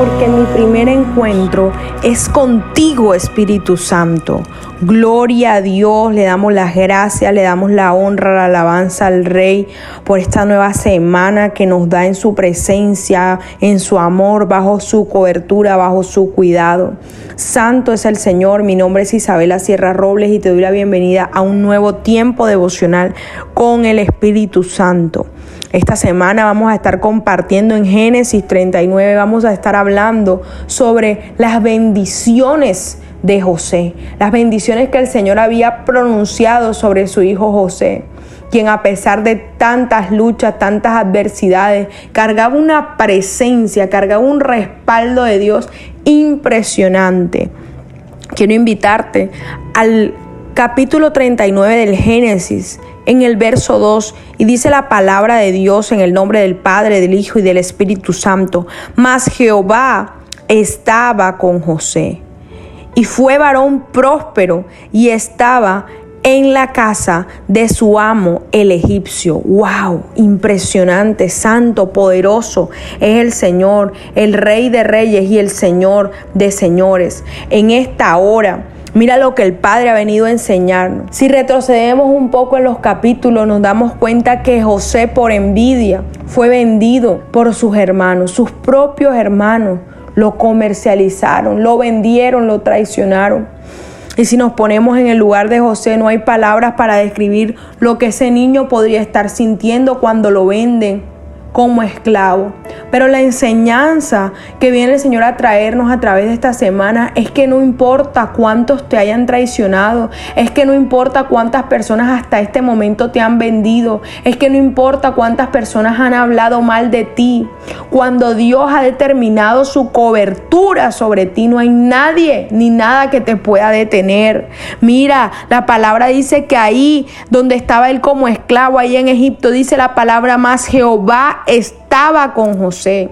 porque mi primer encuentro es contigo, Espíritu Santo. Gloria a Dios, le damos las gracias, le damos la honra, la alabanza al Rey por esta nueva semana que nos da en su presencia, en su amor, bajo su cobertura, bajo su cuidado. Santo es el Señor, mi nombre es Isabela Sierra Robles y te doy la bienvenida a un nuevo tiempo devocional con el Espíritu Santo. Esta semana vamos a estar compartiendo en Génesis 39, vamos a estar hablando sobre las bendiciones de José, las bendiciones que el Señor había pronunciado sobre su hijo José quien a pesar de tantas luchas, tantas adversidades, cargaba una presencia, cargaba un respaldo de Dios impresionante. Quiero invitarte al capítulo 39 del Génesis, en el verso 2, y dice la palabra de Dios en el nombre del Padre, del Hijo y del Espíritu Santo. Mas Jehová estaba con José, y fue varón próspero, y estaba en la casa de su amo el egipcio. ¡Wow! Impresionante, santo, poderoso es el Señor, el Rey de Reyes y el Señor de Señores. En esta hora Mira lo que el Padre ha venido a enseñarnos. Si retrocedemos un poco en los capítulos, nos damos cuenta que José por envidia fue vendido por sus hermanos, sus propios hermanos. Lo comercializaron, lo vendieron, lo traicionaron. Y si nos ponemos en el lugar de José, no hay palabras para describir lo que ese niño podría estar sintiendo cuando lo venden como esclavo. Pero la enseñanza que viene el Señor a traernos a través de esta semana es que no importa cuántos te hayan traicionado, es que no importa cuántas personas hasta este momento te han vendido, es que no importa cuántas personas han hablado mal de ti. Cuando Dios ha determinado su cobertura sobre ti, no hay nadie ni nada que te pueda detener. Mira, la palabra dice que ahí donde estaba él como esclavo, ahí en Egipto, dice la palabra más Jehová estaba con José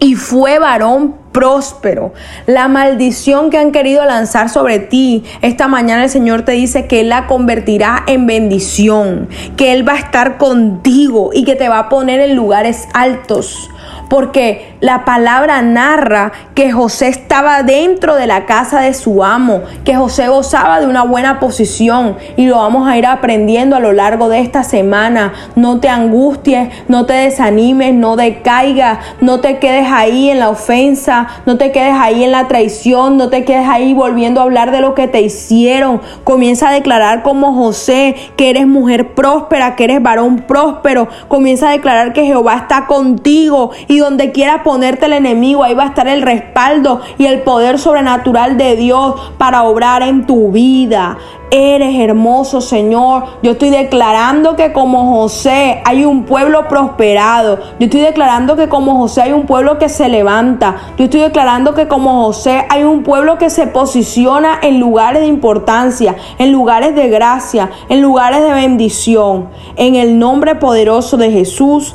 y fue varón próspero. La maldición que han querido lanzar sobre ti, esta mañana el Señor te dice que Él la convertirá en bendición, que Él va a estar contigo y que te va a poner en lugares altos porque la palabra narra que José estaba dentro de la casa de su amo, que José gozaba de una buena posición y lo vamos a ir aprendiendo a lo largo de esta semana. No te angusties, no te desanimes, no decaigas, no te quedes ahí en la ofensa, no te quedes ahí en la traición, no te quedes ahí volviendo a hablar de lo que te hicieron. Comienza a declarar como José que eres mujer próspera, que eres varón próspero. Comienza a declarar que Jehová está contigo y donde quiera ponerte el enemigo, ahí va a estar el respaldo y el poder sobrenatural de Dios para obrar en tu vida. Eres hermoso, Señor. Yo estoy declarando que como José hay un pueblo prosperado. Yo estoy declarando que como José hay un pueblo que se levanta. Yo estoy declarando que como José hay un pueblo que se posiciona en lugares de importancia, en lugares de gracia, en lugares de bendición. En el nombre poderoso de Jesús.